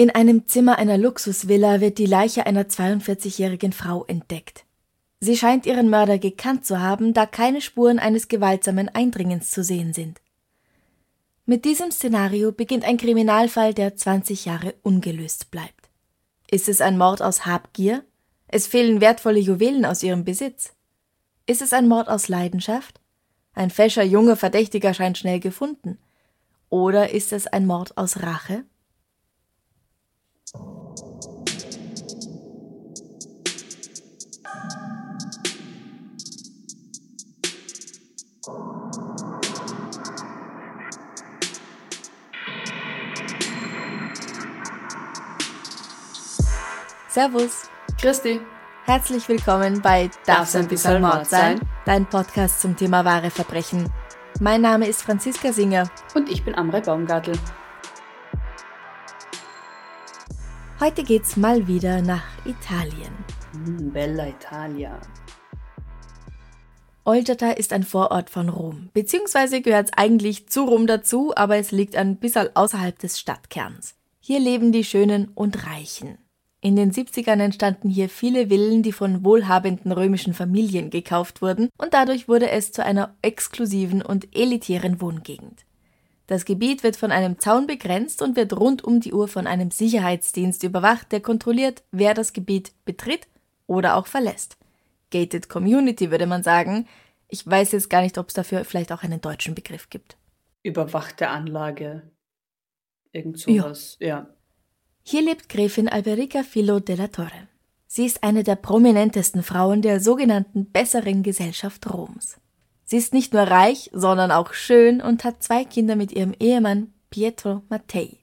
In einem Zimmer einer Luxusvilla wird die Leiche einer 42-jährigen Frau entdeckt. Sie scheint ihren Mörder gekannt zu haben, da keine Spuren eines gewaltsamen Eindringens zu sehen sind. Mit diesem Szenario beginnt ein Kriminalfall, der 20 Jahre ungelöst bleibt. Ist es ein Mord aus Habgier? Es fehlen wertvolle Juwelen aus ihrem Besitz. Ist es ein Mord aus Leidenschaft? Ein fescher junger Verdächtiger scheint schnell gefunden. Oder ist es ein Mord aus Rache? Servus. Christi. Herzlich willkommen bei Darf's ein bisschen Mord sein? Dein Podcast zum Thema wahre Verbrechen. Mein Name ist Franziska Singer. Und ich bin Amre Baumgartel. Heute geht's mal wieder nach Italien. Mm, Bella Italia. Olgata ist ein Vorort von Rom, beziehungsweise gehört es eigentlich zu Rom dazu, aber es liegt ein bisschen außerhalb des Stadtkerns. Hier leben die Schönen und Reichen. In den 70ern entstanden hier viele Villen, die von wohlhabenden römischen Familien gekauft wurden, und dadurch wurde es zu einer exklusiven und elitären Wohngegend. Das Gebiet wird von einem Zaun begrenzt und wird rund um die Uhr von einem Sicherheitsdienst überwacht, der kontrolliert, wer das Gebiet betritt oder auch verlässt. Gated Community würde man sagen. Ich weiß jetzt gar nicht, ob es dafür vielleicht auch einen deutschen Begriff gibt. Überwachte Anlage. Irgend sowas. Ja. ja. Hier lebt Gräfin Alberica Filo della Torre. Sie ist eine der prominentesten Frauen der sogenannten besseren Gesellschaft Roms. Sie ist nicht nur reich, sondern auch schön und hat zwei Kinder mit ihrem Ehemann Pietro Mattei.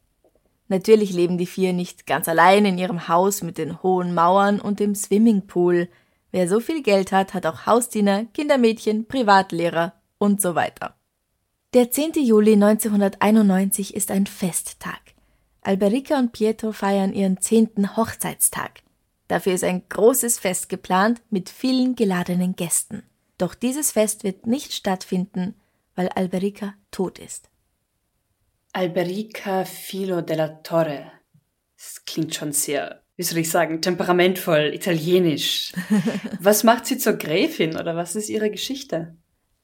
Natürlich leben die vier nicht ganz allein in ihrem Haus mit den hohen Mauern und dem Swimmingpool. Wer so viel Geld hat, hat auch Hausdiener, Kindermädchen, Privatlehrer und so weiter. Der 10. Juli 1991 ist ein Festtag. Alberica und Pietro feiern ihren zehnten Hochzeitstag. Dafür ist ein großes Fest geplant mit vielen geladenen Gästen. Doch dieses Fest wird nicht stattfinden, weil Alberica tot ist. Alberica Filo della Torre. Das klingt schon sehr, wie soll ich sagen, temperamentvoll, italienisch. was macht sie zur Gräfin oder was ist ihre Geschichte?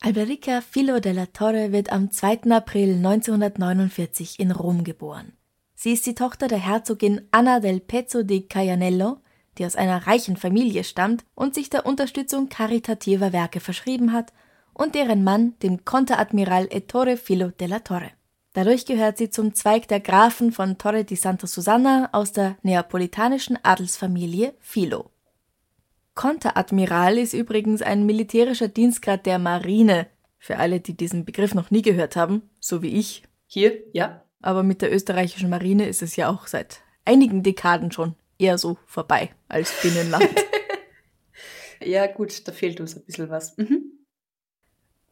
Alberica Filo della Torre wird am 2. April 1949 in Rom geboren. Sie ist die Tochter der Herzogin Anna del Pezzo di Caianello, die aus einer reichen Familie stammt und sich der Unterstützung karitativer Werke verschrieben hat, und deren Mann, dem Konteradmiral Ettore Filo della Torre. Dadurch gehört sie zum Zweig der Grafen von Torre di Santa Susanna aus der neapolitanischen Adelsfamilie Filo. Konteradmiral ist übrigens ein militärischer Dienstgrad der Marine, für alle, die diesen Begriff noch nie gehört haben, so wie ich. Hier, ja, aber mit der österreichischen Marine ist es ja auch seit einigen Dekaden schon eher so vorbei als Binnenland. ja, gut, da fehlt uns ein bisschen was. Mhm.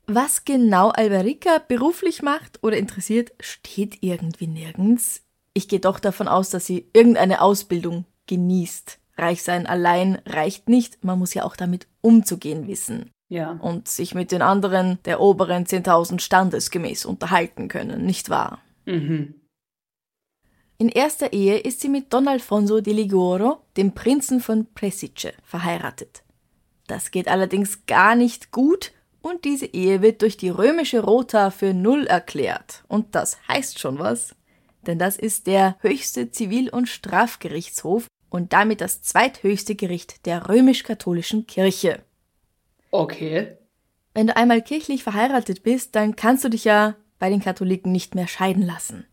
Was genau Alberica beruflich macht oder interessiert, steht irgendwie nirgends. Ich gehe doch davon aus, dass sie irgendeine Ausbildung genießt. Reich sein allein reicht nicht, man muss ja auch damit umzugehen wissen. Ja. Und sich mit den anderen der oberen 10.000 standesgemäß unterhalten können, nicht wahr? Mhm. In erster Ehe ist sie mit Don Alfonso di Ligoro, dem Prinzen von Presice, verheiratet. Das geht allerdings gar nicht gut und diese Ehe wird durch die römische Rota für null erklärt. Und das heißt schon was, denn das ist der höchste Zivil- und Strafgerichtshof und damit das zweithöchste Gericht der römisch-katholischen Kirche. Okay. Wenn du einmal kirchlich verheiratet bist, dann kannst du dich ja bei den Katholiken nicht mehr scheiden lassen.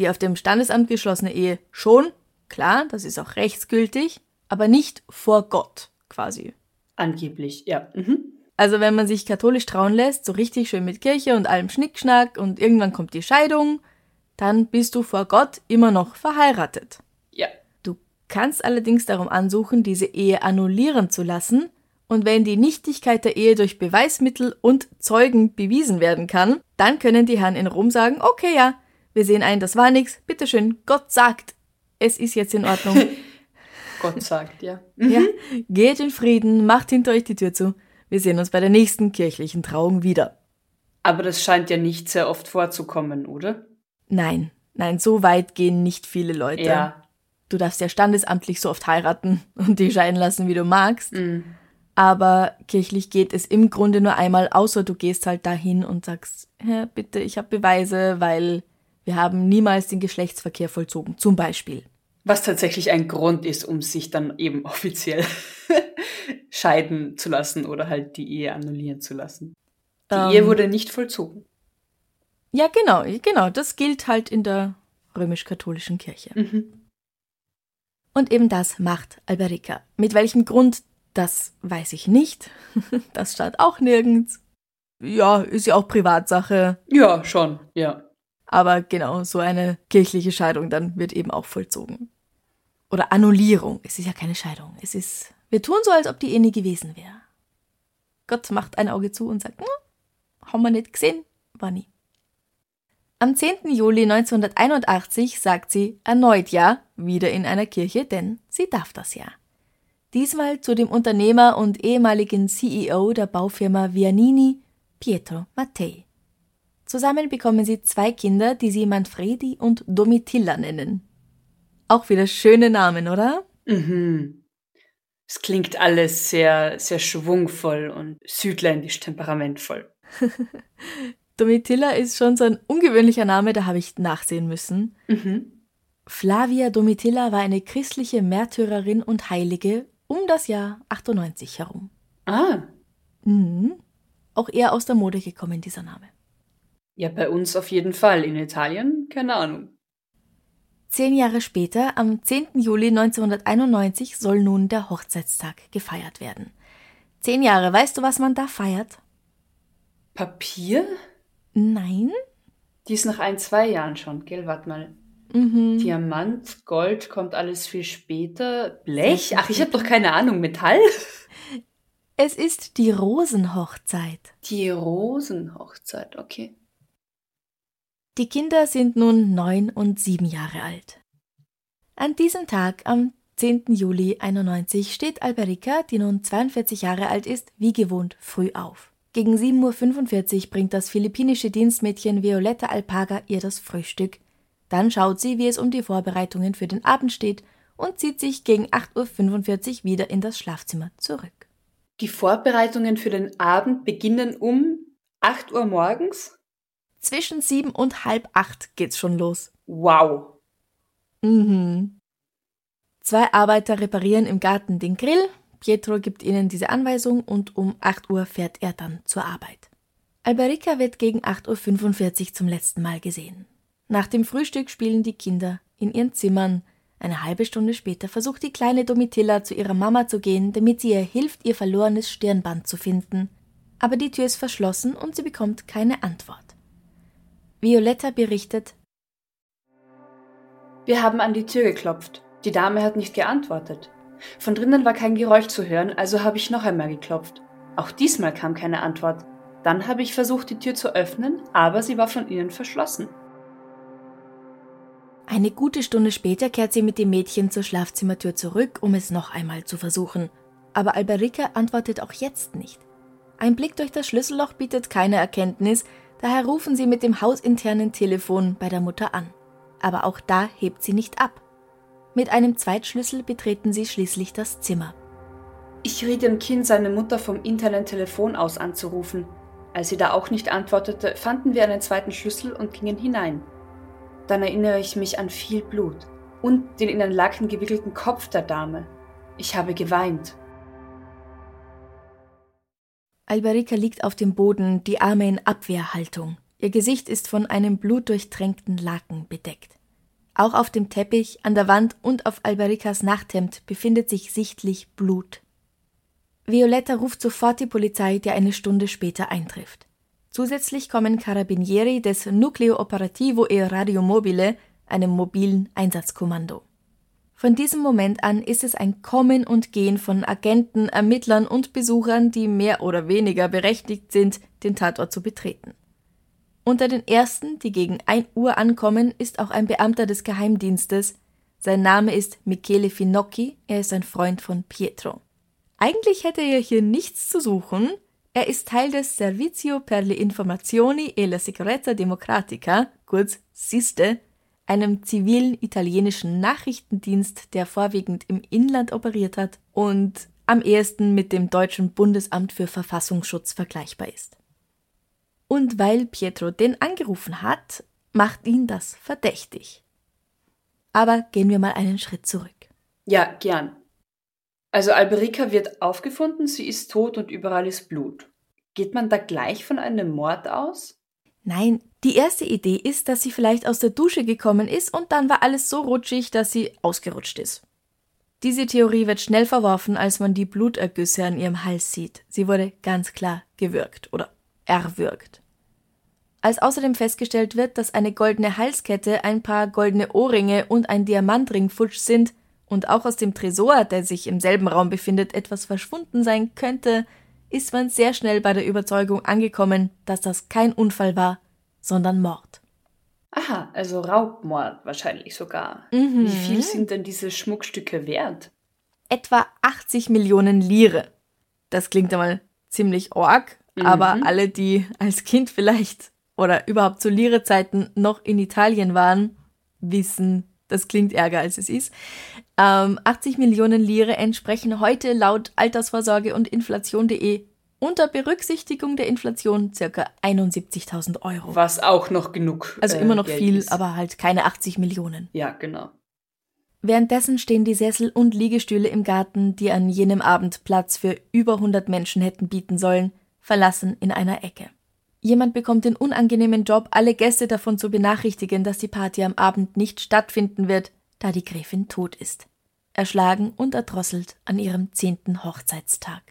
Die auf dem Standesamt geschlossene Ehe schon, klar, das ist auch rechtsgültig, aber nicht vor Gott quasi. Angeblich, ja. Mhm. Also wenn man sich katholisch trauen lässt, so richtig schön mit Kirche und allem Schnickschnack und irgendwann kommt die Scheidung, dann bist du vor Gott immer noch verheiratet. Ja. Du kannst allerdings darum ansuchen, diese Ehe annullieren zu lassen, und wenn die Nichtigkeit der Ehe durch Beweismittel und Zeugen bewiesen werden kann, dann können die Herren in Rom sagen, okay, ja, wir sehen ein, das war nichts, bitteschön, Gott sagt, es ist jetzt in Ordnung. Gott sagt, ja. ja. Geht in Frieden, macht hinter euch die Tür zu. Wir sehen uns bei der nächsten kirchlichen Trauung wieder. Aber das scheint ja nicht sehr oft vorzukommen, oder? Nein, nein, so weit gehen nicht viele Leute. Ja. Du darfst ja standesamtlich so oft heiraten und die scheiden lassen, wie du magst. Mhm. Aber kirchlich geht es im Grunde nur einmal, außer du gehst halt dahin und sagst, Herr, bitte, ich habe Beweise, weil wir haben niemals den Geschlechtsverkehr vollzogen, zum Beispiel. Was tatsächlich ein Grund ist, um sich dann eben offiziell scheiden zu lassen oder halt die Ehe annullieren zu lassen. Die Ähm. Ehe wurde nicht vollzogen. Ja, genau, genau, das gilt halt in der römisch-katholischen Kirche. Mhm. Und eben das macht Alberica. Mit welchem Grund, das weiß ich nicht. Das stand auch nirgends. Ja, ist ja auch Privatsache. Ja, schon, ja. Aber genau, so eine kirchliche Scheidung dann wird eben auch vollzogen. Oder Annullierung. Es ist ja keine Scheidung. Es ist, wir tun so, als ob die Ehe nie gewesen wäre. Gott macht ein Auge zu und sagt, hm, haben wir nicht gesehen, war nie. Am 10. Juli 1981 sagt sie erneut Ja, wieder in einer Kirche, denn sie darf das ja. Diesmal zu dem Unternehmer und ehemaligen CEO der Baufirma Vianini, Pietro Mattei. Zusammen bekommen sie zwei Kinder, die sie Manfredi und Domitilla nennen. Auch wieder schöne Namen, oder? Mhm. Es klingt alles sehr, sehr schwungvoll und südländisch temperamentvoll. Domitilla ist schon so ein ungewöhnlicher Name, da habe ich nachsehen müssen. Mhm. Flavia Domitilla war eine christliche Märtyrerin und Heilige um das Jahr 98 herum. Ah, Mhm. Auch eher aus der Mode gekommen, dieser Name. Ja, bei uns auf jeden Fall. In Italien, keine Ahnung. Zehn Jahre später, am 10. Juli 1991, soll nun der Hochzeitstag gefeiert werden. Zehn Jahre, weißt du, was man da feiert? Papier? Nein? Die ist nach ein, zwei Jahren schon, gell? Warte mal. Mhm. Diamant, Gold kommt alles viel später. Blech? Ach, ich habe doch keine Ahnung. Metall? Es ist die Rosenhochzeit. Die Rosenhochzeit, okay. Die Kinder sind nun neun und sieben Jahre alt. An diesem Tag, am 10. Juli 91, steht Alberica, die nun 42 Jahre alt ist, wie gewohnt früh auf. Gegen 7.45 Uhr bringt das philippinische Dienstmädchen Violetta Alpaga ihr das Frühstück. Dann schaut sie, wie es um die Vorbereitungen für den Abend steht und zieht sich gegen 8.45 Uhr wieder in das Schlafzimmer zurück. Die Vorbereitungen für den Abend beginnen um 8 Uhr morgens? Zwischen sieben und halb acht geht's schon los. Wow. Mhm. Zwei Arbeiter reparieren im Garten den Grill. Pietro gibt ihnen diese Anweisung und um 8 Uhr fährt er dann zur Arbeit. Alberica wird gegen 8.45 Uhr zum letzten Mal gesehen. Nach dem Frühstück spielen die Kinder in ihren Zimmern. Eine halbe Stunde später versucht die kleine Domitilla zu ihrer Mama zu gehen, damit sie ihr hilft, ihr verlorenes Stirnband zu finden. Aber die Tür ist verschlossen und sie bekommt keine Antwort. Violetta berichtet, Wir haben an die Tür geklopft. Die Dame hat nicht geantwortet. Von drinnen war kein Geräusch zu hören, also habe ich noch einmal geklopft. Auch diesmal kam keine Antwort. Dann habe ich versucht, die Tür zu öffnen, aber sie war von innen verschlossen. Eine gute Stunde später kehrt sie mit dem Mädchen zur Schlafzimmertür zurück, um es noch einmal zu versuchen. Aber Alberica antwortet auch jetzt nicht. Ein Blick durch das Schlüsselloch bietet keine Erkenntnis, daher rufen sie mit dem hausinternen Telefon bei der Mutter an. Aber auch da hebt sie nicht ab. Mit einem Zweitschlüssel betreten sie schließlich das Zimmer. Ich riet dem Kind, seine Mutter vom internen Telefon aus anzurufen. Als sie da auch nicht antwortete, fanden wir einen zweiten Schlüssel und gingen hinein. Dann erinnere ich mich an viel Blut und den in einen Laken gewickelten Kopf der Dame. Ich habe geweint. Alberica liegt auf dem Boden, die Arme in Abwehrhaltung. Ihr Gesicht ist von einem blutdurchtränkten Laken bedeckt. Auch auf dem Teppich, an der Wand und auf Albericas Nachthemd befindet sich sichtlich Blut. Violetta ruft sofort die Polizei, die eine Stunde später eintrifft. Zusätzlich kommen Carabinieri des Nucleo Operativo e Radio Mobile, einem mobilen Einsatzkommando. Von diesem Moment an ist es ein Kommen und Gehen von Agenten, Ermittlern und Besuchern, die mehr oder weniger berechtigt sind, den Tatort zu betreten. Unter den ersten, die gegen 1 Uhr ankommen, ist auch ein Beamter des Geheimdienstes. Sein Name ist Michele Finocchi, er ist ein Freund von Pietro. Eigentlich hätte er hier nichts zu suchen. Er ist Teil des Servizio per le Informazioni e la Sicurezza Democratica, kurz SISTE, einem zivilen italienischen Nachrichtendienst, der vorwiegend im Inland operiert hat und am ehesten mit dem deutschen Bundesamt für Verfassungsschutz vergleichbar ist. Und weil Pietro den angerufen hat, macht ihn das verdächtig. Aber gehen wir mal einen Schritt zurück. Ja, gern. Also Alberica wird aufgefunden, sie ist tot und überall ist Blut. Geht man da gleich von einem Mord aus? Nein, die erste Idee ist, dass sie vielleicht aus der Dusche gekommen ist und dann war alles so rutschig, dass sie ausgerutscht ist. Diese Theorie wird schnell verworfen, als man die Blutergüsse an ihrem Hals sieht. Sie wurde ganz klar gewürgt oder erwürgt. Als außerdem festgestellt wird, dass eine goldene Halskette, ein paar goldene Ohrringe und ein Diamantring futsch sind und auch aus dem Tresor, der sich im selben Raum befindet, etwas verschwunden sein könnte, ist man sehr schnell bei der Überzeugung angekommen, dass das kein Unfall war, sondern Mord. Aha, also Raubmord wahrscheinlich sogar. Mhm. Wie viel sind denn diese Schmuckstücke wert? Etwa 80 Millionen Lire. Das klingt einmal ziemlich org, mhm. aber alle, die als Kind vielleicht oder überhaupt zu Lire-Zeiten noch in Italien waren, wissen, das klingt ärger als es ist. Ähm, 80 Millionen Lire entsprechen heute laut Altersvorsorge und Inflation.de unter Berücksichtigung der Inflation circa 71.000 Euro. Was auch noch genug. Also immer noch äh, viel, ist. aber halt keine 80 Millionen. Ja, genau. Währenddessen stehen die Sessel und Liegestühle im Garten, die an jenem Abend Platz für über 100 Menschen hätten bieten sollen, verlassen in einer Ecke. Jemand bekommt den unangenehmen Job, alle Gäste davon zu benachrichtigen, dass die Party am Abend nicht stattfinden wird, da die Gräfin tot ist. Erschlagen und erdrosselt an ihrem zehnten Hochzeitstag.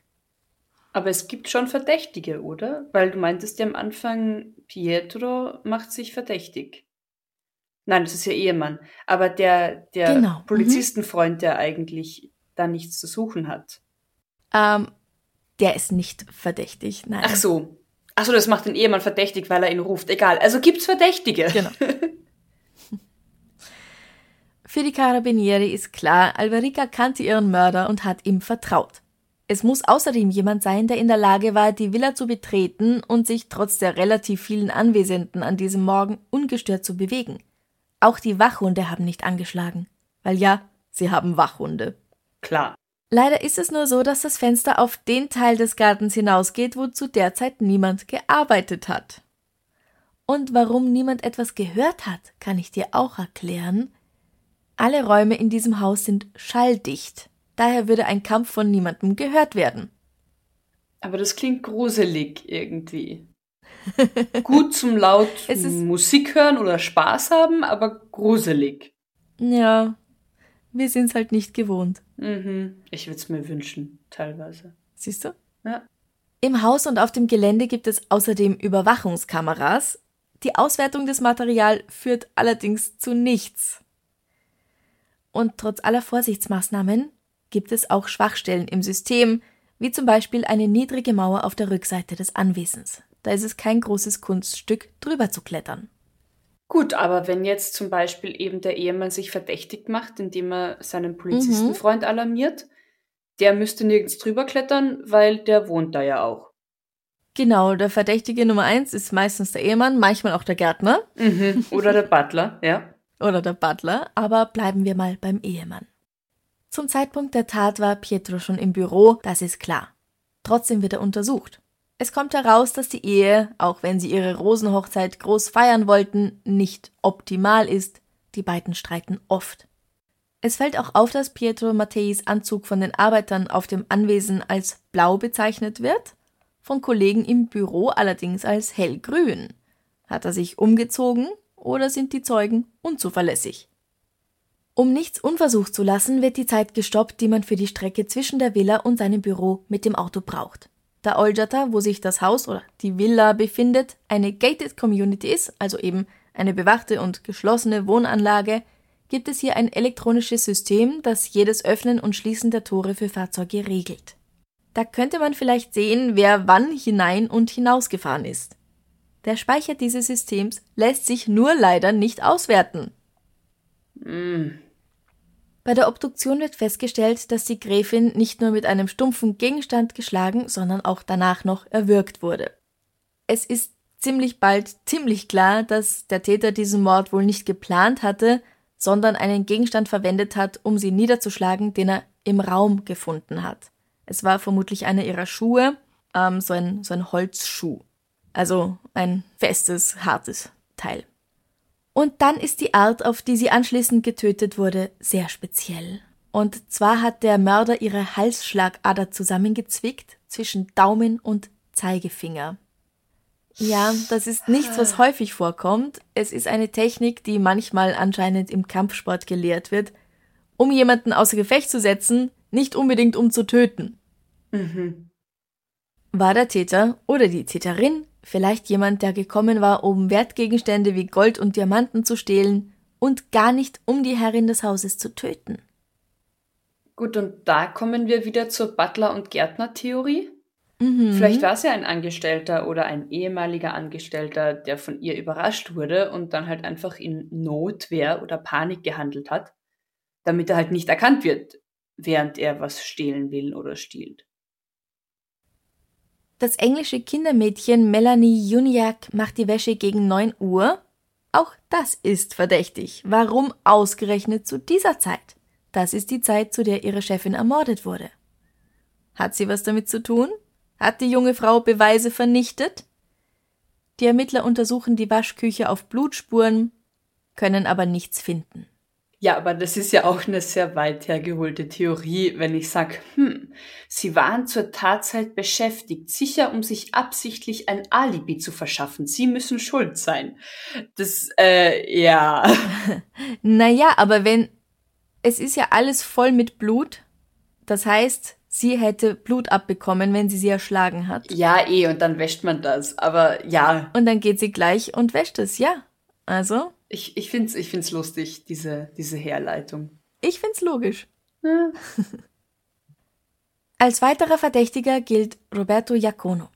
Aber es gibt schon Verdächtige, oder? Weil du meintest ja am Anfang, Pietro macht sich verdächtig. Nein, das ist ja Ehemann. Aber der, der genau. Mhm. Polizistenfreund, der eigentlich da nichts zu suchen hat. Ähm, der ist nicht verdächtig, nein. Ach so, Achso, das macht den Ehemann verdächtig, weil er ihn ruft. Egal. Also gibt's Verdächtige. Genau. Für die Carabinieri ist klar, Alverica kannte ihren Mörder und hat ihm vertraut. Es muss außerdem jemand sein, der in der Lage war, die Villa zu betreten und sich trotz der relativ vielen Anwesenden an diesem Morgen ungestört zu bewegen. Auch die Wachhunde haben nicht angeschlagen. Weil ja, sie haben Wachhunde. Klar. Leider ist es nur so, dass das Fenster auf den Teil des Gartens hinausgeht, wo zu der Zeit niemand gearbeitet hat. Und warum niemand etwas gehört hat, kann ich dir auch erklären. Alle Räume in diesem Haus sind schalldicht, daher würde ein Kampf von niemandem gehört werden. Aber das klingt gruselig irgendwie. Gut zum laut Musik hören oder Spaß haben, aber gruselig. Ja, wir sind es halt nicht gewohnt. Mhm. Ich würde es mir wünschen, teilweise. Siehst du? Ja. Im Haus und auf dem Gelände gibt es außerdem Überwachungskameras. Die Auswertung des Materials führt allerdings zu nichts. Und trotz aller Vorsichtsmaßnahmen gibt es auch Schwachstellen im System, wie zum Beispiel eine niedrige Mauer auf der Rückseite des Anwesens. Da ist es kein großes Kunststück, drüber zu klettern. Gut, aber wenn jetzt zum Beispiel eben der Ehemann sich verdächtig macht, indem er seinen Polizistenfreund mhm. alarmiert, der müsste nirgends drüber klettern, weil der wohnt da ja auch. Genau, der Verdächtige Nummer eins ist meistens der Ehemann, manchmal auch der Gärtner. Mhm. Oder der Butler, ja. Oder der Butler, aber bleiben wir mal beim Ehemann. Zum Zeitpunkt der Tat war Pietro schon im Büro, das ist klar. Trotzdem wird er untersucht. Es kommt heraus, dass die Ehe, auch wenn sie ihre Rosenhochzeit groß feiern wollten, nicht optimal ist. Die beiden streiten oft. Es fällt auch auf, dass Pietro Matteis Anzug von den Arbeitern auf dem Anwesen als blau bezeichnet wird, von Kollegen im Büro allerdings als hellgrün. Hat er sich umgezogen oder sind die Zeugen unzuverlässig? Um nichts unversucht zu lassen, wird die Zeit gestoppt, die man für die Strecke zwischen der Villa und seinem Büro mit dem Auto braucht. Da Oljata, wo sich das Haus oder die Villa befindet, eine gated Community ist, also eben eine bewachte und geschlossene Wohnanlage, gibt es hier ein elektronisches System, das jedes Öffnen und Schließen der Tore für Fahrzeuge regelt. Da könnte man vielleicht sehen, wer wann hinein und hinausgefahren ist. Der Speicher dieses Systems lässt sich nur leider nicht auswerten. Mm. Bei der Obduktion wird festgestellt, dass die Gräfin nicht nur mit einem stumpfen Gegenstand geschlagen, sondern auch danach noch erwürgt wurde. Es ist ziemlich bald ziemlich klar, dass der Täter diesen Mord wohl nicht geplant hatte, sondern einen Gegenstand verwendet hat, um sie niederzuschlagen, den er im Raum gefunden hat. Es war vermutlich einer ihrer Schuhe, ähm, so, ein, so ein Holzschuh. Also ein festes, hartes Teil. Und dann ist die Art, auf die sie anschließend getötet wurde, sehr speziell. Und zwar hat der Mörder ihre Halsschlagader zusammengezwickt zwischen Daumen und Zeigefinger. Ja, das ist nichts, was häufig vorkommt. Es ist eine Technik, die manchmal anscheinend im Kampfsport gelehrt wird, um jemanden außer Gefecht zu setzen, nicht unbedingt um zu töten. Mhm. War der Täter oder die Täterin vielleicht jemand, der gekommen war, um Wertgegenstände wie Gold und Diamanten zu stehlen und gar nicht um die Herrin des Hauses zu töten? Gut, und da kommen wir wieder zur Butler- und Gärtner-Theorie. Mhm. Vielleicht war es ja ein Angestellter oder ein ehemaliger Angestellter, der von ihr überrascht wurde und dann halt einfach in Notwehr oder Panik gehandelt hat, damit er halt nicht erkannt wird, während er was stehlen will oder stiehlt. Das englische Kindermädchen Melanie Juniak macht die Wäsche gegen 9 Uhr. Auch das ist verdächtig. Warum ausgerechnet zu dieser Zeit? Das ist die Zeit, zu der ihre Chefin ermordet wurde. Hat sie was damit zu tun? Hat die junge Frau Beweise vernichtet? Die Ermittler untersuchen die Waschküche auf Blutspuren, können aber nichts finden. Ja, aber das ist ja auch eine sehr weit hergeholte Theorie, wenn ich sage, hm, sie waren zur Tatzeit beschäftigt, sicher um sich absichtlich ein Alibi zu verschaffen. Sie müssen schuld sein. Das, äh, ja. Naja, aber wenn es ist ja alles voll mit Blut, das heißt, sie hätte Blut abbekommen, wenn sie sie erschlagen hat. Ja, eh, und dann wäscht man das. Aber ja, Und dann geht sie gleich und wäscht es, ja. Also, ich, ich find's, ich find's lustig, diese, diese Herleitung. ich find's logisch. Ja. Als weiterer Verdächtiger gilt Roberto Iacono.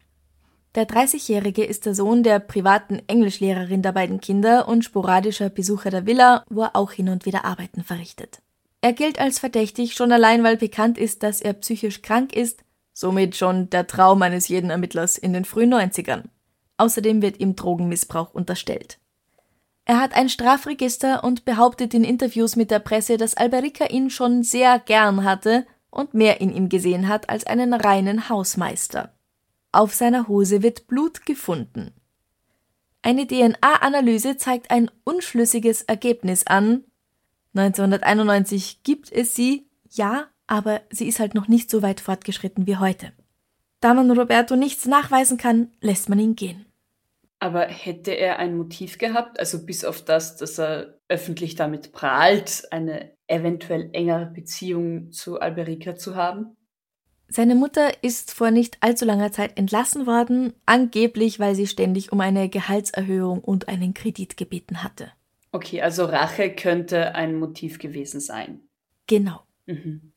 Der 30-Jährige ist der Sohn der privaten Englischlehrerin der beiden Kinder und sporadischer Besucher der Villa, wo er auch hin und wieder Arbeiten verrichtet. Er gilt als verdächtig schon allein, weil bekannt ist, dass er psychisch krank ist, somit schon der Traum eines jeden Ermittlers in den frühen 90ern. Außerdem wird ihm Drogenmissbrauch unterstellt. Er hat ein Strafregister und behauptet in Interviews mit der Presse, dass Alberica ihn schon sehr gern hatte und mehr in ihm gesehen hat als einen reinen Hausmeister. Auf seiner Hose wird Blut gefunden. Eine DNA-Analyse zeigt ein unschlüssiges Ergebnis an. 1991 gibt es sie, ja, aber sie ist halt noch nicht so weit fortgeschritten wie heute. Da man Roberto nichts nachweisen kann, lässt man ihn gehen. Aber hätte er ein Motiv gehabt, also bis auf das, dass er öffentlich damit prahlt, eine eventuell engere Beziehung zu Alberica zu haben? Seine Mutter ist vor nicht allzu langer Zeit entlassen worden, angeblich weil sie ständig um eine Gehaltserhöhung und einen Kredit gebeten hatte. Okay, also Rache könnte ein Motiv gewesen sein. Genau. Mhm.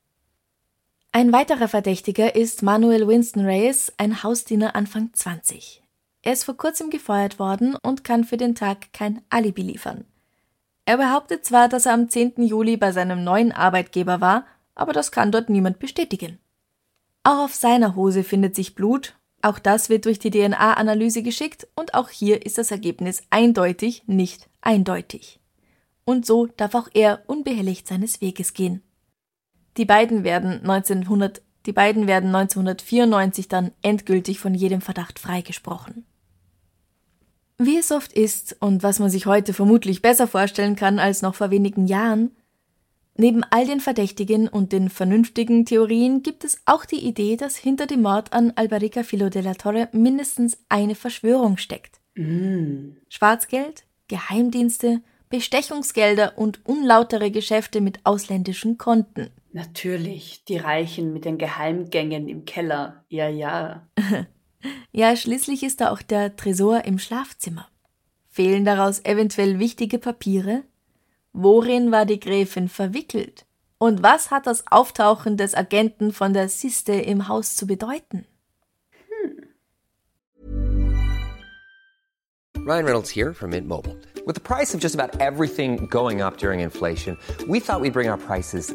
Ein weiterer Verdächtiger ist Manuel Winston Reyes, ein Hausdiener Anfang 20. Er ist vor kurzem gefeuert worden und kann für den Tag kein Alibi liefern. Er behauptet zwar, dass er am 10. Juli bei seinem neuen Arbeitgeber war, aber das kann dort niemand bestätigen. Auch auf seiner Hose findet sich Blut, auch das wird durch die DNA-Analyse geschickt und auch hier ist das Ergebnis eindeutig nicht eindeutig. Und so darf auch er unbehelligt seines Weges gehen. Die beiden werden 1900, die beiden werden 1994 dann endgültig von jedem Verdacht freigesprochen. Wie es oft ist und was man sich heute vermutlich besser vorstellen kann als noch vor wenigen Jahren, neben all den verdächtigen und den vernünftigen Theorien gibt es auch die Idee, dass hinter dem Mord an Alberica Filo de la Torre mindestens eine Verschwörung steckt. Mm. Schwarzgeld, Geheimdienste, Bestechungsgelder und unlautere Geschäfte mit ausländischen Konten. Natürlich, die Reichen mit den Geheimgängen im Keller. Ja, ja. ja, schließlich ist da auch der Tresor im Schlafzimmer. Fehlen daraus eventuell wichtige Papiere? Worin war die Gräfin verwickelt? Und was hat das Auftauchen des Agenten von der Siste im Haus zu bedeuten? Hm. Ryan Reynolds here from Mint Mobile. With the price of just about everything going up during inflation, we thought we'd bring our prices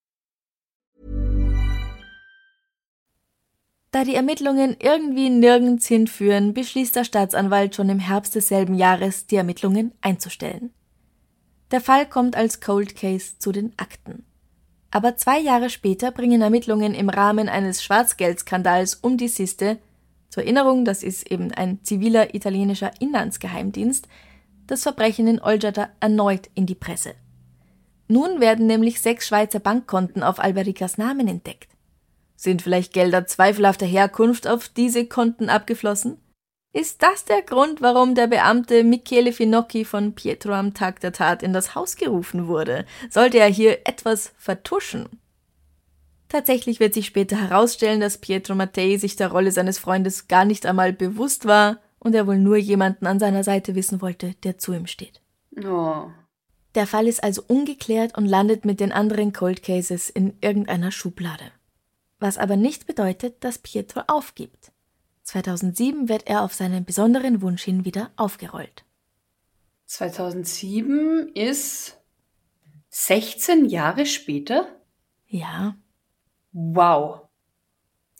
Da die Ermittlungen irgendwie nirgends hinführen, beschließt der Staatsanwalt schon im Herbst desselben Jahres, die Ermittlungen einzustellen. Der Fall kommt als Cold Case zu den Akten. Aber zwei Jahre später bringen Ermittlungen im Rahmen eines Schwarzgeldskandals um die Siste, zur Erinnerung, das ist eben ein ziviler italienischer Inlandsgeheimdienst, das Verbrechen in Olgiata erneut in die Presse. Nun werden nämlich sechs Schweizer Bankkonten auf Albericas Namen entdeckt. Sind vielleicht Gelder zweifelhafter Herkunft auf diese Konten abgeflossen? Ist das der Grund, warum der Beamte Michele Finocchi von Pietro am Tag der Tat in das Haus gerufen wurde? Sollte er hier etwas vertuschen? Tatsächlich wird sich später herausstellen, dass Pietro Mattei sich der Rolle seines Freundes gar nicht einmal bewusst war und er wohl nur jemanden an seiner Seite wissen wollte, der zu ihm steht. Oh. Der Fall ist also ungeklärt und landet mit den anderen Cold Cases in irgendeiner Schublade was aber nicht bedeutet, dass Pietro aufgibt. 2007 wird er auf seinen besonderen Wunsch hin wieder aufgerollt. 2007 ist 16 Jahre später? Ja. Wow.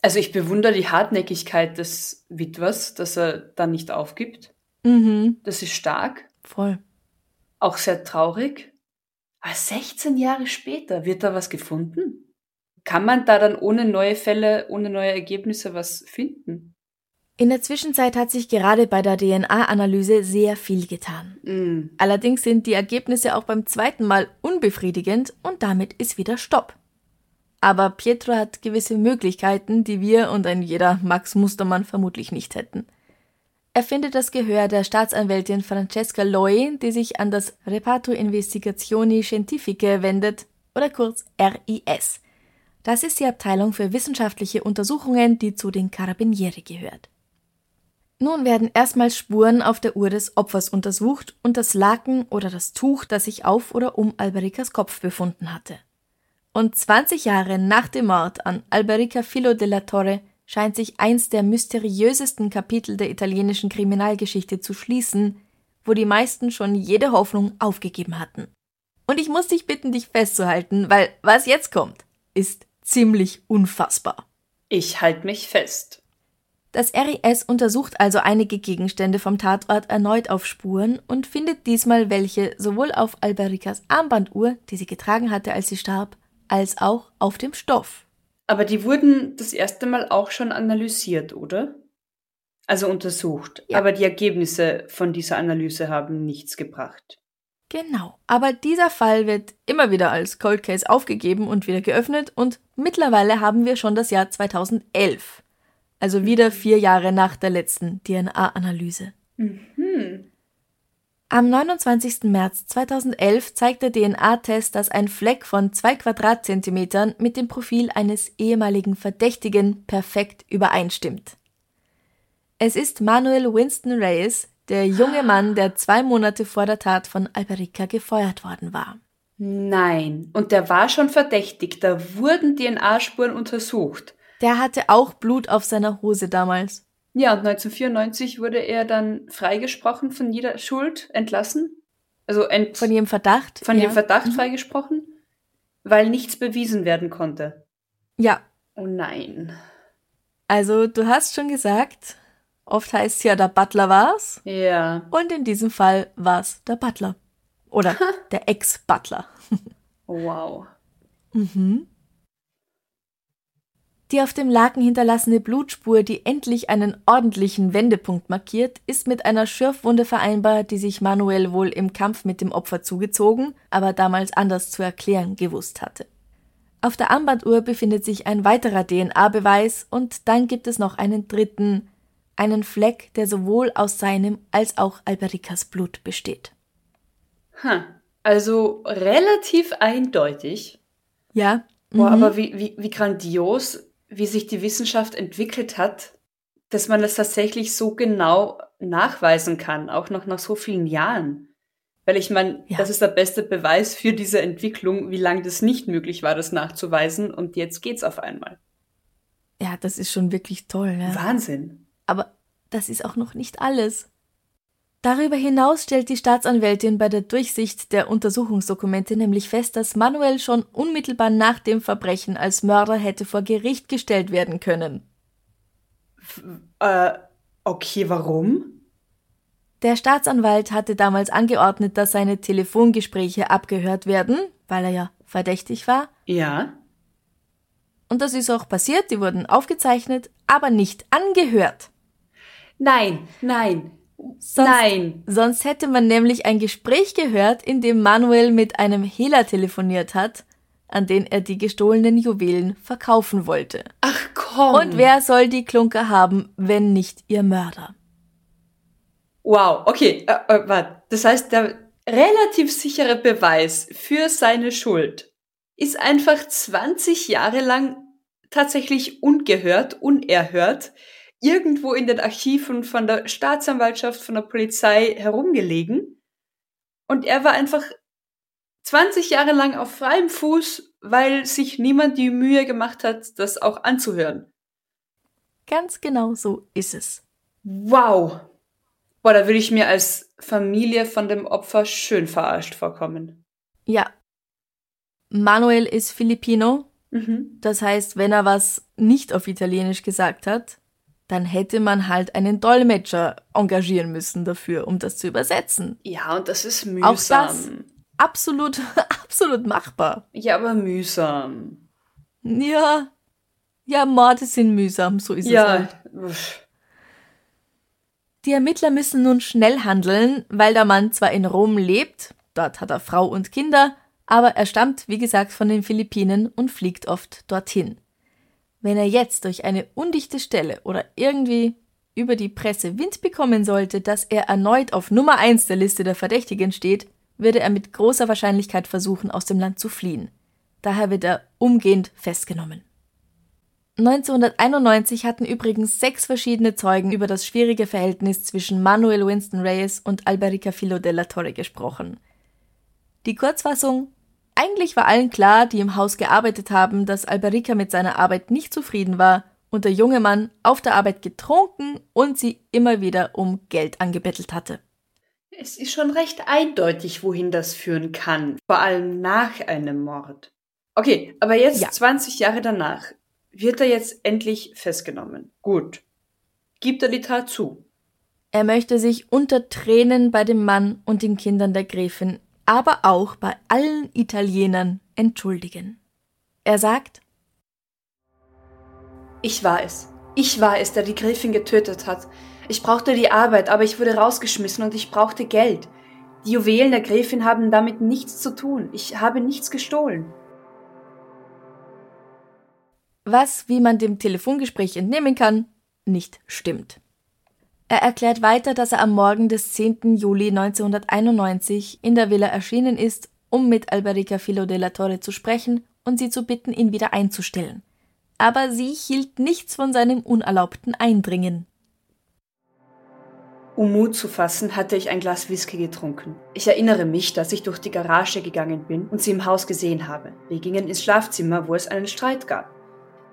Also ich bewundere die Hartnäckigkeit des Witwers, dass er dann nicht aufgibt. Mhm. Das ist stark. Voll. Auch sehr traurig. Aber 16 Jahre später wird da was gefunden? Kann man da dann ohne neue Fälle, ohne neue Ergebnisse was finden? In der Zwischenzeit hat sich gerade bei der DNA-Analyse sehr viel getan. Mm. Allerdings sind die Ergebnisse auch beim zweiten Mal unbefriedigend und damit ist wieder Stopp. Aber Pietro hat gewisse Möglichkeiten, die wir und ein jeder Max Mustermann vermutlich nicht hätten. Er findet das Gehör der Staatsanwältin Francesca Loi, die sich an das Reparto Investigazioni Scientifiche wendet, oder kurz RIS. Das ist die Abteilung für wissenschaftliche Untersuchungen, die zu den Carabinieri gehört. Nun werden erstmals Spuren auf der Uhr des Opfers untersucht und das Laken oder das Tuch, das sich auf oder um Albericas Kopf befunden hatte. Und 20 Jahre nach dem Mord an Alberica Filo della Torre scheint sich eins der mysteriösesten Kapitel der italienischen Kriminalgeschichte zu schließen, wo die meisten schon jede Hoffnung aufgegeben hatten. Und ich muss dich bitten, dich festzuhalten, weil was jetzt kommt, ist ziemlich unfassbar. Ich halte mich fest. Das RIS untersucht also einige Gegenstände vom Tatort erneut auf Spuren und findet diesmal welche sowohl auf Albericas Armbanduhr, die sie getragen hatte, als sie starb, als auch auf dem Stoff. Aber die wurden das erste Mal auch schon analysiert, oder? Also untersucht. Ja. Aber die Ergebnisse von dieser Analyse haben nichts gebracht. Genau. Aber dieser Fall wird immer wieder als Cold Case aufgegeben und wieder geöffnet und mittlerweile haben wir schon das Jahr 2011. Also wieder vier Jahre nach der letzten DNA-Analyse. Mhm. Am 29. März 2011 zeigt der DNA-Test, dass ein Fleck von zwei Quadratzentimetern mit dem Profil eines ehemaligen Verdächtigen perfekt übereinstimmt. Es ist Manuel Winston Reyes, der junge Mann, der zwei Monate vor der Tat von Alberica gefeuert worden war. Nein. Und der war schon verdächtig. Da wurden DNA-Spuren untersucht. Der hatte auch Blut auf seiner Hose damals. Ja, und 1994 wurde er dann freigesprochen von jeder Schuld, entlassen. Also ent Von jedem Verdacht. von ja. Verdacht freigesprochen, weil nichts bewiesen werden konnte. Ja, Oh nein. also du hast schon gesagt, oft heißt es ja, der Butler war's. Ja. Und in diesem Fall war's der Butler. Oder der Ex-Butler. Wow. Die auf dem Laken hinterlassene Blutspur, die endlich einen ordentlichen Wendepunkt markiert, ist mit einer Schürfwunde vereinbar, die sich Manuel wohl im Kampf mit dem Opfer zugezogen, aber damals anders zu erklären gewusst hatte. Auf der Armbanduhr befindet sich ein weiterer DNA-Beweis und dann gibt es noch einen dritten, einen Fleck, der sowohl aus seinem als auch Albericas Blut besteht. Ha. Also relativ eindeutig. Ja, Boah, mhm. aber wie, wie, wie grandios, wie sich die Wissenschaft entwickelt hat, dass man das tatsächlich so genau nachweisen kann, auch noch nach so vielen Jahren. Weil ich meine, Ja. das ist der beste Beweis für diese Entwicklung, wie lange das nicht möglich war, das nachzuweisen. Und jetzt geht's auf einmal. ja, das ist schon wirklich toll. Ja. Wahnsinn. Aber das ist auch noch nicht alles. Darüber hinaus stellt die Staatsanwältin bei der Durchsicht der Untersuchungsdokumente nämlich fest, dass Manuel schon unmittelbar nach dem Verbrechen als Mörder hätte vor Gericht gestellt werden können. Äh, okay, warum? Der Staatsanwalt hatte damals angeordnet, dass seine Telefongespräche abgehört werden, weil er ja verdächtig war. Ja. Und das ist auch passiert, die wurden aufgezeichnet, aber nicht angehört. Nein, nein, Sonst, nein. Sonst hätte man nämlich ein Gespräch gehört, in dem Manuel mit einem Hehler telefoniert hat, an den er die gestohlenen Juwelen verkaufen wollte. Ach komm. Und wer soll die Klunker haben, wenn nicht ihr Mörder? Wow, okay, äh, äh, warte. Das heißt, der relativ sichere Beweis für seine Schuld ist einfach 20 Jahre lang tatsächlich ungehört, unerhört, irgendwo in den Archiven von der Staatsanwaltschaft, von der Polizei herumgelegen. Und er war einfach 20 Jahre lang auf freiem Fuß, weil sich niemand die Mühe gemacht hat, das auch anzuhören. Ganz genau so ist es. Wow. Boah, da würde ich mir als Familie von dem Opfer schön verarscht vorkommen. Ja. Manuel ist Filipino, Mhm. das heißt, wenn er was nicht auf Italienisch gesagt hat, dann hätte man halt einen Dolmetscher engagieren müssen dafür, um das zu übersetzen. Ja, und das ist Auch mühsam. das absolut, absolut machbar. Ja, aber mühsam. Ja, ja, Morde sind mühsam, so ist es ja. halt. uff. Die Ermittler müssen nun schnell handeln, weil der Mann zwar in Rom lebt, dort hat er Frau und Kinder, aber er stammt, wie gesagt, von den Philippinen und fliegt oft dorthin. Wenn er jetzt durch eine undichte Stelle oder irgendwie über die Presse Wind bekommen sollte, dass er erneut auf Nummer eins der Liste der Verdächtigen steht, würde er mit großer Wahrscheinlichkeit versuchen, aus dem Land zu fliehen. Daher wird er umgehend festgenommen. 1991 hatten übrigens sechs verschiedene Zeugen über das schwierige Verhältnis zwischen Manuel Winston Reyes und Alberica Filo de la Torre gesprochen. Die Kurzfassung eigentlich war allen klar, die im Haus gearbeitet haben, dass Alberica mit seiner Arbeit nicht zufrieden war und der junge Mann auf der Arbeit getrunken und sie immer wieder um Geld angebettelt hatte. Es ist schon recht eindeutig, wohin das führen kann. Vor allem nach einem Mord. Okay, aber jetzt Ja. 20 Jahre danach wird er jetzt endlich festgenommen. Gut. Gibt er die Tat zu? Er möchte sich unter Tränen bei dem Mann und den Kindern der Gräfin, aber auch bei allen Italienern entschuldigen. Er sagt, Ich war es. Ich war es, der die Gräfin getötet hat. Ich brauchte die Arbeit, aber ich wurde rausgeschmissen und ich brauchte Geld. Die Juwelen der Gräfin haben damit nichts zu tun. Ich habe nichts gestohlen. was, wie man dem Telefongespräch entnehmen kann, nicht stimmt. Er erklärt weiter, dass er am Morgen des 10. Juli 1991 in der Villa erschienen ist, um mit Alberica Filo de la Torre zu sprechen und sie zu bitten, ihn wieder einzustellen. Aber sie hielt nichts von seinem unerlaubten Eindringen. Um Mut zu fassen, hatte ich ein Glas Whisky getrunken. Ich erinnere mich, dass ich durch die Garage gegangen bin und sie im Haus gesehen habe. Wir gingen ins Schlafzimmer, wo es einen Streit gab.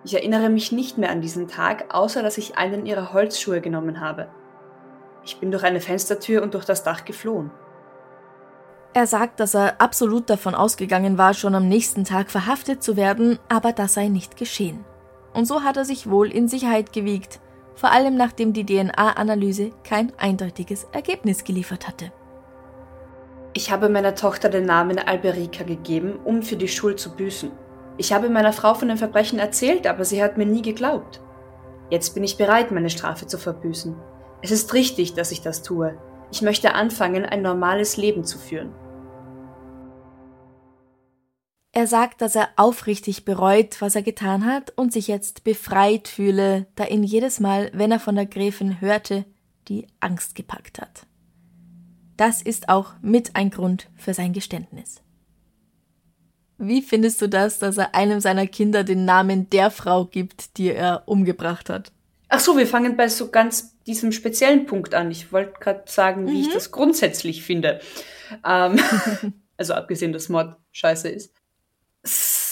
Ich erinnere mich nicht mehr an diesen Tag, außer dass ich einen ihrer Holzschuhe genommen habe. Ich bin durch eine Fenstertür und durch das Dach geflohen. Er sagt, dass er absolut davon ausgegangen war, schon am nächsten Tag verhaftet zu werden, aber das sei nicht geschehen. Und so hat er sich wohl in Sicherheit gewiegt, vor allem nachdem die DNA-Analyse kein eindeutiges Ergebnis geliefert hatte. Ich habe meiner Tochter den Namen Alberica gegeben, um für die Schuld zu büßen. Ich habe meiner Frau von dem Verbrechen erzählt, aber sie hat mir nie geglaubt. Jetzt bin ich bereit, meine Strafe zu verbüßen. Es ist richtig, dass ich das tue. Ich möchte anfangen, ein normales Leben zu führen. Er sagt, dass er aufrichtig bereut, was er getan hat und sich jetzt befreit fühle, da ihn jedes Mal, wenn er von der Gräfin hörte, die Angst gepackt hat. Das ist auch mit ein Grund für sein Geständnis. Wie findest du das, dass er einem seiner Kinder den Namen der Frau gibt, die er umgebracht hat? Ach so, wir fangen bei so ganz diesem speziellen Punkt an. Ich wollte gerade sagen, wie mhm. ich das grundsätzlich finde. Ähm, also abgesehen, dass Mord scheiße ist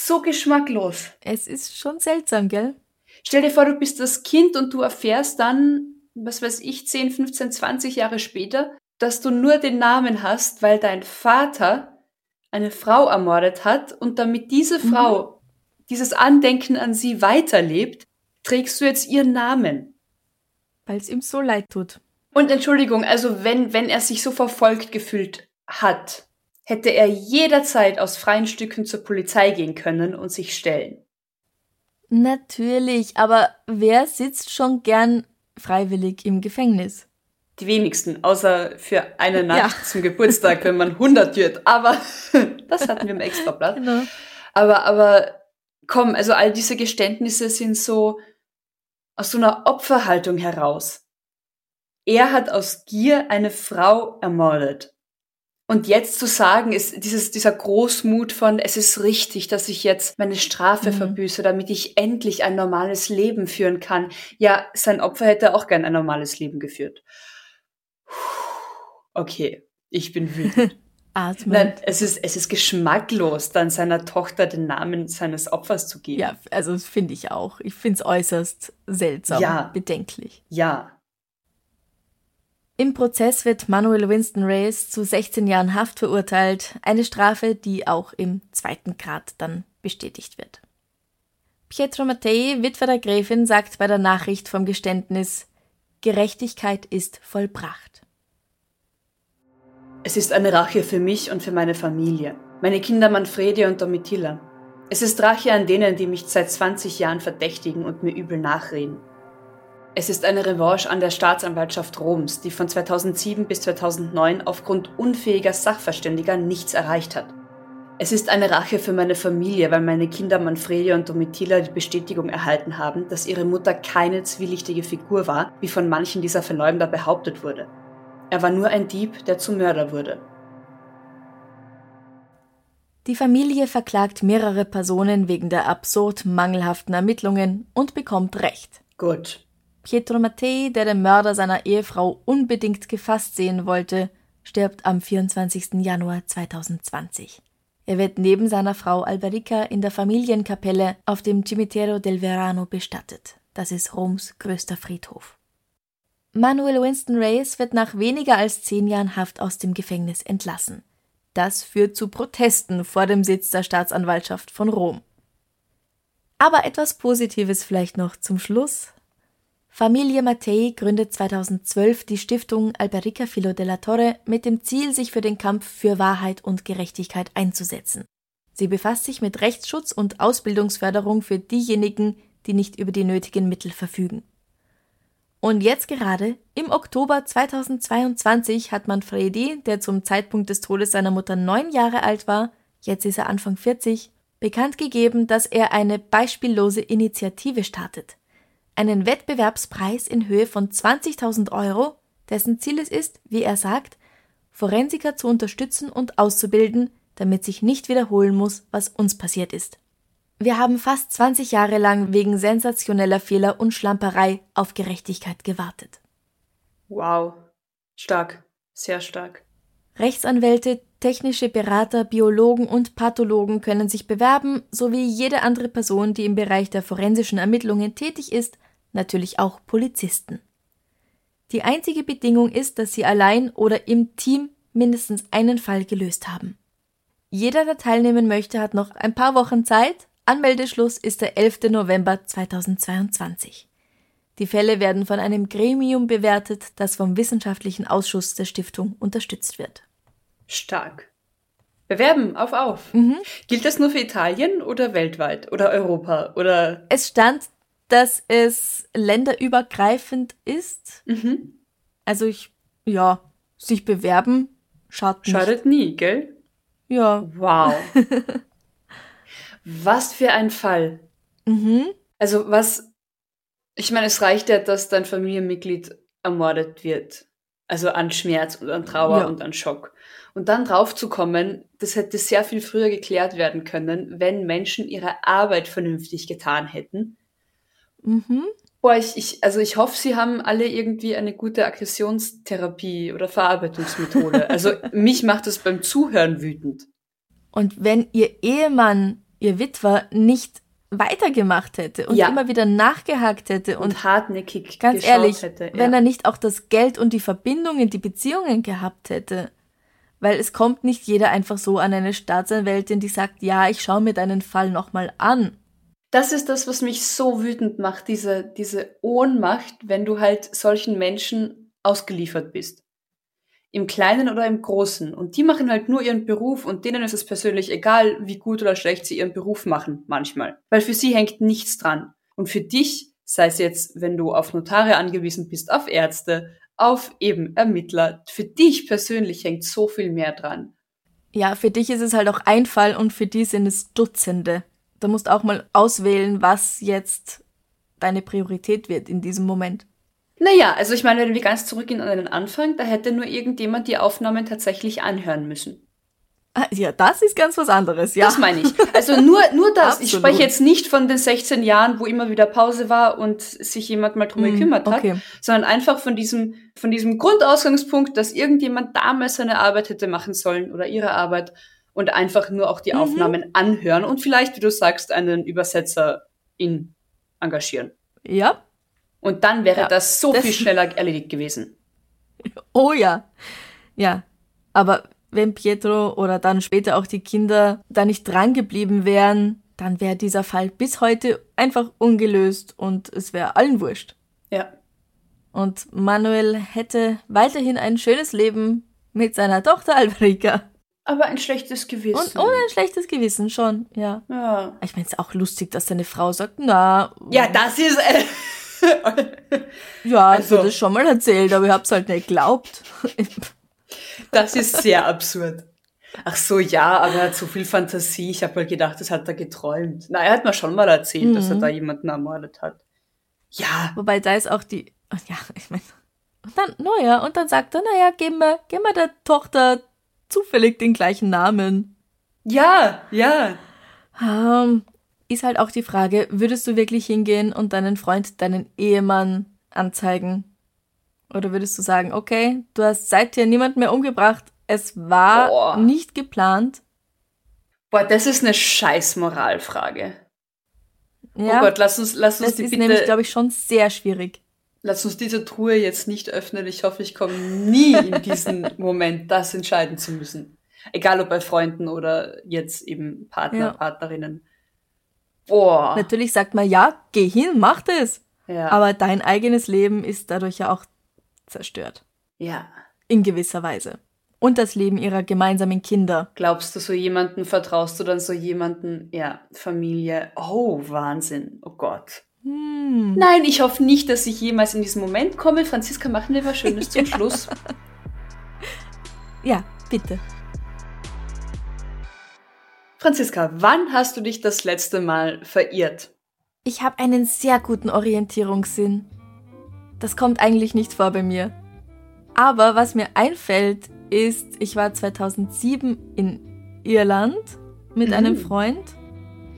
so geschmacklos. Es ist schon seltsam, gell? Stell dir vor, du bist das Kind und du erfährst dann, was weiß ich, 10, 15, 20 Jahre später, dass du nur den Namen hast, weil dein Vater eine Frau ermordet hat und damit diese mhm. Frau mhm. dieses Andenken an sie weiterlebt, trägst du jetzt ihren Namen. Weil es ihm so leid tut. Und Entschuldigung, also wenn, wenn er sich so verfolgt gefühlt hat, hätte er jederzeit aus freien Stücken zur Polizei gehen können und sich stellen. Natürlich, aber wer sitzt schon gern freiwillig im Gefängnis? Die wenigsten, außer für eine Nacht ja. zum Geburtstag, wenn man 100 wird. Aber das hatten wir im Extrablatt. Genau. Aber, aber komm, also all diese Geständnisse sind so aus so einer Opferhaltung heraus. Er hat aus Gier eine Frau ermordet. Und jetzt zu sagen, ist dieses, dieser Großmut von, es ist richtig, dass ich jetzt meine Strafe mhm. verbüße, damit ich endlich ein normales Leben führen kann. Ja, sein Opfer hätte auch gern ein normales Leben geführt. Okay, ich bin wütend. Atmen. Nein, es ist, es ist geschmacklos, dann seiner Tochter den Namen seines Opfers zu geben. Ja, also das finde ich auch. Ich finde es äußerst seltsam, ja. bedenklich. Ja, im Prozess wird Manuel Winston Reyes zu 16 Jahren Haft verurteilt, eine Strafe, die auch im zweiten Grad dann bestätigt wird. Pietro Mattei, Witwer der Gräfin, sagt bei der Nachricht vom Geständnis, Gerechtigkeit ist vollbracht. Es ist eine Rache für mich und für meine Familie, meine Kinder Manfredi und Domitilla. Es ist Rache an denen, die mich seit 20 Jahren verdächtigen und mir übel nachreden. Es ist eine Revanche an der Staatsanwaltschaft Roms, die von 2007 bis 2009 aufgrund unfähiger Sachverständiger nichts erreicht hat. Es ist eine Rache für meine Familie, weil meine Kinder Manfredia und Domitila die Bestätigung erhalten haben, dass ihre Mutter keine zwielichtige Figur war, wie von manchen dieser Verleumder behauptet wurde. Er war nur ein Dieb, der zum Mörder wurde. Die Familie verklagt mehrere Personen wegen der absurd mangelhaften Ermittlungen und bekommt Recht. Gut. Pietro Mattei, der den Mörder seiner Ehefrau unbedingt gefasst sehen wollte, stirbt am 24. Januar 2020. Er wird neben seiner Frau Alberica in der Familienkapelle auf dem Cimitero del Verano bestattet. Das ist Roms größter Friedhof. Manuel Winston Reyes wird nach weniger als zehn Jahren Haft aus dem Gefängnis entlassen. Das führt zu Protesten vor dem Sitz der Staatsanwaltschaft von Rom. Aber etwas Positives vielleicht noch zum Schluss. Familie Mattei gründet 2012 die Stiftung Alberica Filo della Torre mit dem Ziel, sich für den Kampf für Wahrheit und Gerechtigkeit einzusetzen. Sie befasst sich mit Rechtsschutz und Ausbildungsförderung für diejenigen, die nicht über die nötigen Mittel verfügen. Und jetzt gerade, im Oktober 2022, hat Manfredi, der zum Zeitpunkt des Todes seiner Mutter neun Jahre alt war, jetzt ist er Anfang 40, bekannt gegeben, dass er eine beispiellose Initiative startet einen Wettbewerbspreis in Höhe von 20.000 Euro, dessen Ziel es ist, wie er sagt, Forensiker zu unterstützen und auszubilden, damit sich nicht wiederholen muss, was uns passiert ist. Wir haben fast 20 Jahre lang wegen sensationeller Fehler und Schlamperei auf Gerechtigkeit gewartet. Wow. Stark, sehr stark. Rechtsanwälte, technische Berater, Biologen und Pathologen können sich bewerben, sowie jede andere Person, die im Bereich der forensischen Ermittlungen tätig ist, natürlich auch Polizisten. Die einzige Bedingung ist, dass sie allein oder im Team mindestens einen Fall gelöst haben. Jeder, der teilnehmen möchte, hat noch ein paar Wochen Zeit. Anmeldeschluss ist der 11. November 2022. Die Fälle werden von einem Gremium bewertet, das vom Wissenschaftlichen Ausschuss der Stiftung unterstützt wird. Stark. Bewerben, auf, auf. Mhm. Gilt das nur für Italien oder weltweit oder Europa oder? Es stand, dass es länderübergreifend ist. Mhm. Also ich, ja, sich bewerben schadet. Schadet nie, gell? Ja. Wow. was für ein Fall. Mhm. Also was, ich meine, es reicht ja, dass dein Familienmitglied ermordet wird. Also an Schmerz und an Trauer ja. und an Schock. Und dann draufzukommen, das hätte sehr viel früher geklärt werden können, wenn Menschen ihre Arbeit vernünftig getan hätten. Mhm. Boah, ich, ich, also ich hoffe, sie haben alle irgendwie eine gute Aggressionstherapie oder Verarbeitungsmethode. Also mich macht das beim Zuhören wütend. Und wenn ihr Ehemann, ihr Witwer nicht weitergemacht hätte und ja. immer wieder nachgehakt hätte und, und hartnäckig ganz ehrlich, hätte, ja. wenn er nicht auch das Geld und die Verbindungen, die Beziehungen gehabt hätte, weil es kommt nicht jeder einfach so an eine Staatsanwältin, die sagt, ja, ich schaue mir deinen Fall nochmal an. Das ist das, was mich so wütend macht, diese, diese Ohnmacht, wenn du halt solchen Menschen ausgeliefert bist. Im Kleinen oder im Großen. Und die machen halt nur ihren Beruf und denen ist es persönlich egal, wie gut oder schlecht sie ihren Beruf machen, manchmal. Weil für sie hängt nichts dran. Und für dich, sei es jetzt, wenn du auf Notare angewiesen bist, auf Ärzte, auf eben Ermittler, für dich persönlich hängt so viel mehr dran. Ja, für dich ist es halt auch ein Fall und für die sind es Dutzende da musst du auch mal auswählen, was jetzt deine Priorität wird in diesem Moment. Naja, also ich meine, wenn wir ganz zurückgehen an den Anfang, da hätte nur irgendjemand die Aufnahmen tatsächlich anhören müssen. Ah, ja, das ist ganz was anderes, ja. Das meine ich. Also nur, nur das. ich spreche jetzt nicht von den 16 Jahren, wo immer wieder Pause war und sich jemand mal drum mm, gekümmert okay. hat, sondern einfach von diesem, von diesem Grundausgangspunkt, dass irgendjemand damals seine Arbeit hätte machen sollen oder ihre Arbeit und einfach nur auch die mhm. Aufnahmen anhören und vielleicht, wie du sagst, einen Übersetzer in engagieren. Ja. Und dann wäre ja, das so das viel schneller erledigt gewesen. Oh ja. Ja. Aber wenn Pietro oder dann später auch die Kinder da nicht dran geblieben wären, dann wäre dieser Fall bis heute einfach ungelöst und es wäre allen wurscht. Ja. Und Manuel hätte weiterhin ein schönes Leben mit seiner Tochter Alvarica. Aber ein schlechtes Gewissen. Und ohne ein schlechtes Gewissen schon, ja. Ja. Ich meine, es ist auch lustig, dass deine Frau sagt, na. Ja, das ist. Ja, also, ich habe das schon mal erzählt, aber ich hab's halt nicht geglaubt. das ist sehr absurd. Ach so, ja, aber er hat so viel Fantasie. Ich habe mal gedacht, das hat er geträumt. Na, er hat mir schon mal erzählt, mhm. dass er mhm. da jemanden ermordet hat. Ja. Wobei da ist auch die. Ja, ich meine. Und dann, naja, und dann sagt er, naja, gib mir, gib mir der Tochter zufällig den gleichen Namen. Ja, ja. Um, ist halt auch die Frage, würdest du wirklich hingehen und deinen Freund, deinen Ehemann anzeigen? Oder würdest du sagen, okay, du hast seither niemand mehr umgebracht, es war Boah. nicht geplant? Boah, das ist eine scheiß Moralfrage. Ja, oh Gott, lass uns, lass uns das die ist bitte... nämlich, glaube ich, schon sehr schwierig. Lass uns diese Truhe jetzt nicht öffnen. Ich hoffe, ich komme nie in diesen Moment, das entscheiden zu müssen. Egal ob bei Freunden oder jetzt eben Partner, ja. Partnerinnen. Boah. Natürlich sagt man, ja, geh hin, mach das. Ja. Aber dein eigenes Leben ist dadurch ja auch zerstört. Ja. In gewisser Weise. Und das Leben ihrer gemeinsamen Kinder. Glaubst du, so jemanden vertraust du dann so jemanden, ja, Familie? Oh, Wahnsinn. Oh Gott. Hm. Nein, ich hoffe nicht, dass ich jemals in diesen Moment komme. Franziska, machen wir was Schönes zum Schluss. Ja, bitte. Franziska, wann hast du dich das letzte Mal verirrt? Ich habe einen sehr guten Orientierungssinn. Das kommt eigentlich nicht vor bei mir. Aber was mir einfällt, ist, ich war 2007 in Irland mit mhm. einem Freund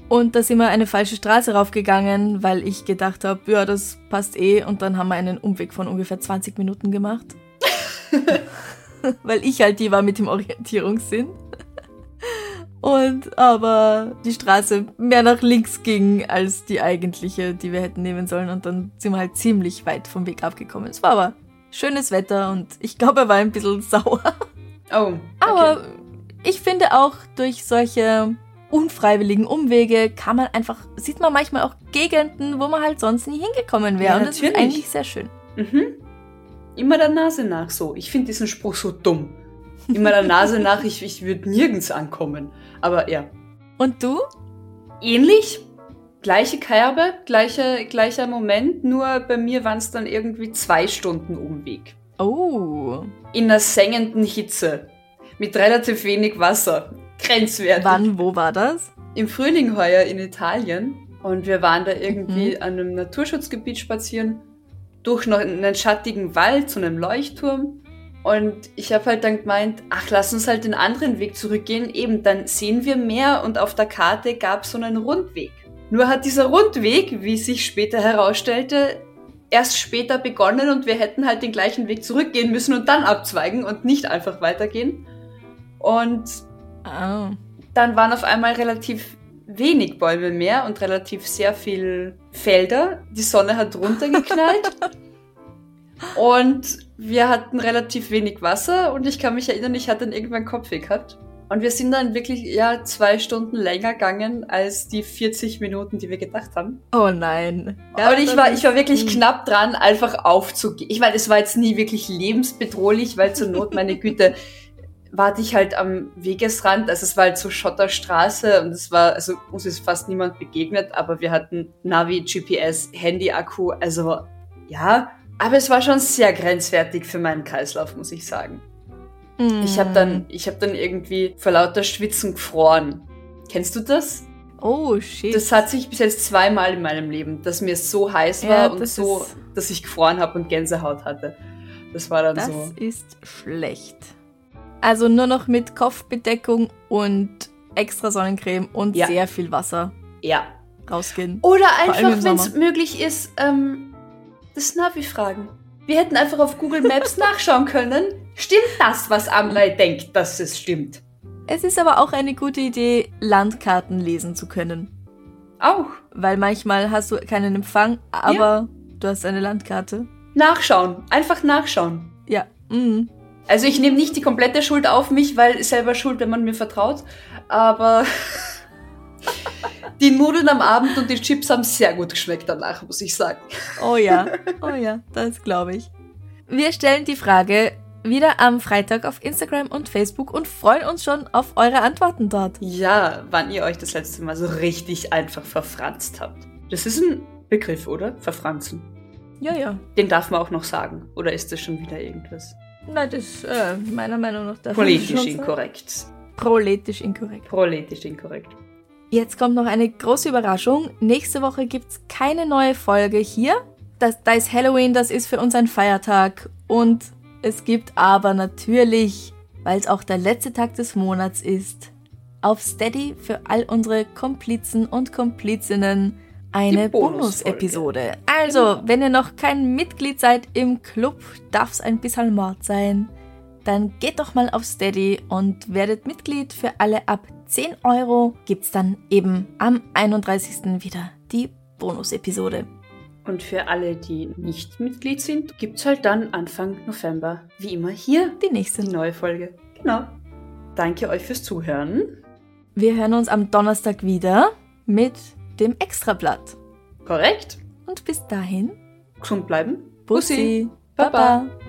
und da sind wir eine falsche Straße raufgegangen, weil ich gedacht habe, ja, das passt eh. Und dann haben wir einen Umweg von ungefähr 20 Minuten gemacht. Weil ich halt die war mit dem Orientierungssinn. Und aber die Straße mehr nach links ging als die eigentliche, die wir hätten nehmen sollen. Und dann sind wir halt ziemlich weit vom Weg abgekommen. Es war aber schönes Wetter und ich glaube, er war ein bisschen sauer. Oh. Okay. Aber ich finde auch durch solche unfreiwilligen Umwege kann man einfach, sieht man manchmal auch Gegenden, wo man halt sonst nie hingekommen wäre. Ja, und das ist eigentlich sehr schön. Mhm. Immer der Nase nach so. Ich finde diesen Spruch so dumm. Immer der Nase nach, ich, ich würde nirgends ankommen. Aber ja. Und du? Ähnlich. Gleiche Kerbe, gleiche, gleicher Moment, nur bei mir waren es dann irgendwie zwei Stunden Umweg. Oh. In einer sengenden Hitze. Mit relativ wenig Wasser. Grenzwertig. Wann, wo war das? Im Frühling heuer in Italien. Und wir waren da irgendwie an einem Naturschutzgebiet spazieren. Durch noch einen schattigen Wald zu einem Leuchtturm. Und ich habe halt dann gemeint, ach, lass uns halt den anderen Weg zurückgehen. Eben, dann sehen wir mehr und auf der Karte gab es so einen Rundweg. Nur hat dieser Rundweg, wie sich später herausstellte, erst später begonnen und wir hätten halt den gleichen Weg zurückgehen müssen und dann abzweigen und nicht einfach weitergehen. Und Oh. dann waren auf einmal relativ wenig Bäume mehr und relativ sehr viel Felder. Die Sonne hat runtergeknallt. und wir hatten relativ wenig Wasser und ich kann mich erinnern, ich hatte dann irgendwann Kopfweh gehabt. Und wir sind dann wirklich, ja, zwei Stunden länger gegangen als die 40 Minuten, die wir gedacht haben. Oh nein. und ich war, ich war wirklich hm. knapp dran, einfach aufzugehen. Ich meine, es war jetzt nie wirklich lebensbedrohlich, weil zur Not, meine Güte, warte ich halt am Wegesrand. Also es war halt so Schotterstraße und es war, also uns ist fast niemand begegnet, aber wir hatten Navi, GPS, Handy-Akku, also ja. Aber es war schon sehr grenzwertig für meinen Kreislauf, muss ich sagen. Hm. Ich habe dann, ich habe dann irgendwie vor lauter Schwitzen gefroren. Kennst du das? Oh shit. Das hat sich bis jetzt zweimal in meinem Leben, dass mir so heiß war Ja, und das so, ist- dass ich gefroren habe und Gänsehaut hatte. Das war dann Das so. ist schlecht. Also nur noch mit Kopfbedeckung und extra Sonnencreme und Ja. sehr viel Wasser Ja. rausgehen. Oder einfach, wenn es möglich ist, ähm, das Navi fragen. Wir hätten einfach auf Google Maps nachschauen können. Stimmt das, was Amrei denkt, dass es stimmt? Es ist aber auch eine gute Idee, Landkarten lesen zu können. Auch. Weil manchmal hast du keinen Empfang, aber du hast eine Landkarte. Nachschauen. Einfach nachschauen. Ja. Mm. Also ich nehme nicht die komplette Schuld auf mich, weil selber schuld, wenn man mir vertraut. Aber die Nudeln am Abend und die Chips haben sehr gut geschmeckt danach, muss ich sagen. Oh ja, oh ja, das glaube ich. Wir stellen die Frage wieder am Freitag auf Instagram und Facebook und freuen uns schon auf eure Antworten dort. Ja, wann ihr euch das letzte Mal so richtig einfach verfranst habt. Das ist ein Begriff, oder? Verfranzen. Ja, ja. Den darf man auch noch sagen. Oder ist das schon wieder irgendwas? Nein, das äh, meiner Meinung nach darf Politisch inkorrekt. Proletisch inkorrekt. Politisch inkorrekt. Jetzt kommt noch eine große Überraschung. Nächste Woche gibt's keine neue Folge hier. Das, da ist Halloween, das ist für uns ein Feiertag. Und es gibt aber natürlich, weil es auch der letzte Tag des Monats ist, auf Steady für all unsere Komplizen und Komplizinnen eine. Bonus-Episode. Also, Genau. wenn ihr noch kein Mitglied seid im Club, darf's ein bisschen Mord sein. Dann geht doch mal auf Steady und werdet Mitglied. Für alle ab 10 Euro gibt's dann eben am 31. wieder die Bonus-Episode. Und für alle, die nicht Mitglied sind, gibt's halt dann Anfang November, wie immer, hier Die nächste. die neue Folge. Genau. Danke euch fürs Zuhören. Wir hören uns am Donnerstag wieder mit dem Extrablatt. Korrekt. Und bis dahin, Gesund bleiben. Bussi, Baba. Baba.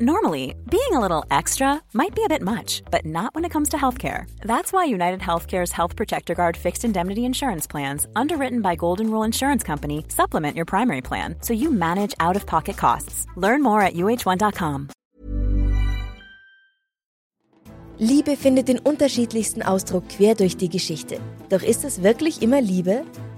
Normally, being a little extra might be a bit much, but not when it comes to healthcare. That's why United Healthcare's Health Protector Guard fixed indemnity insurance plans, underwritten by Golden Rule Insurance Company, supplement your primary plan so you manage out of pocket costs. Learn more at uh1.com. Liebe findet den unterschiedlichsten Ausdruck quer durch die Geschichte. Doch ist es wirklich immer Liebe?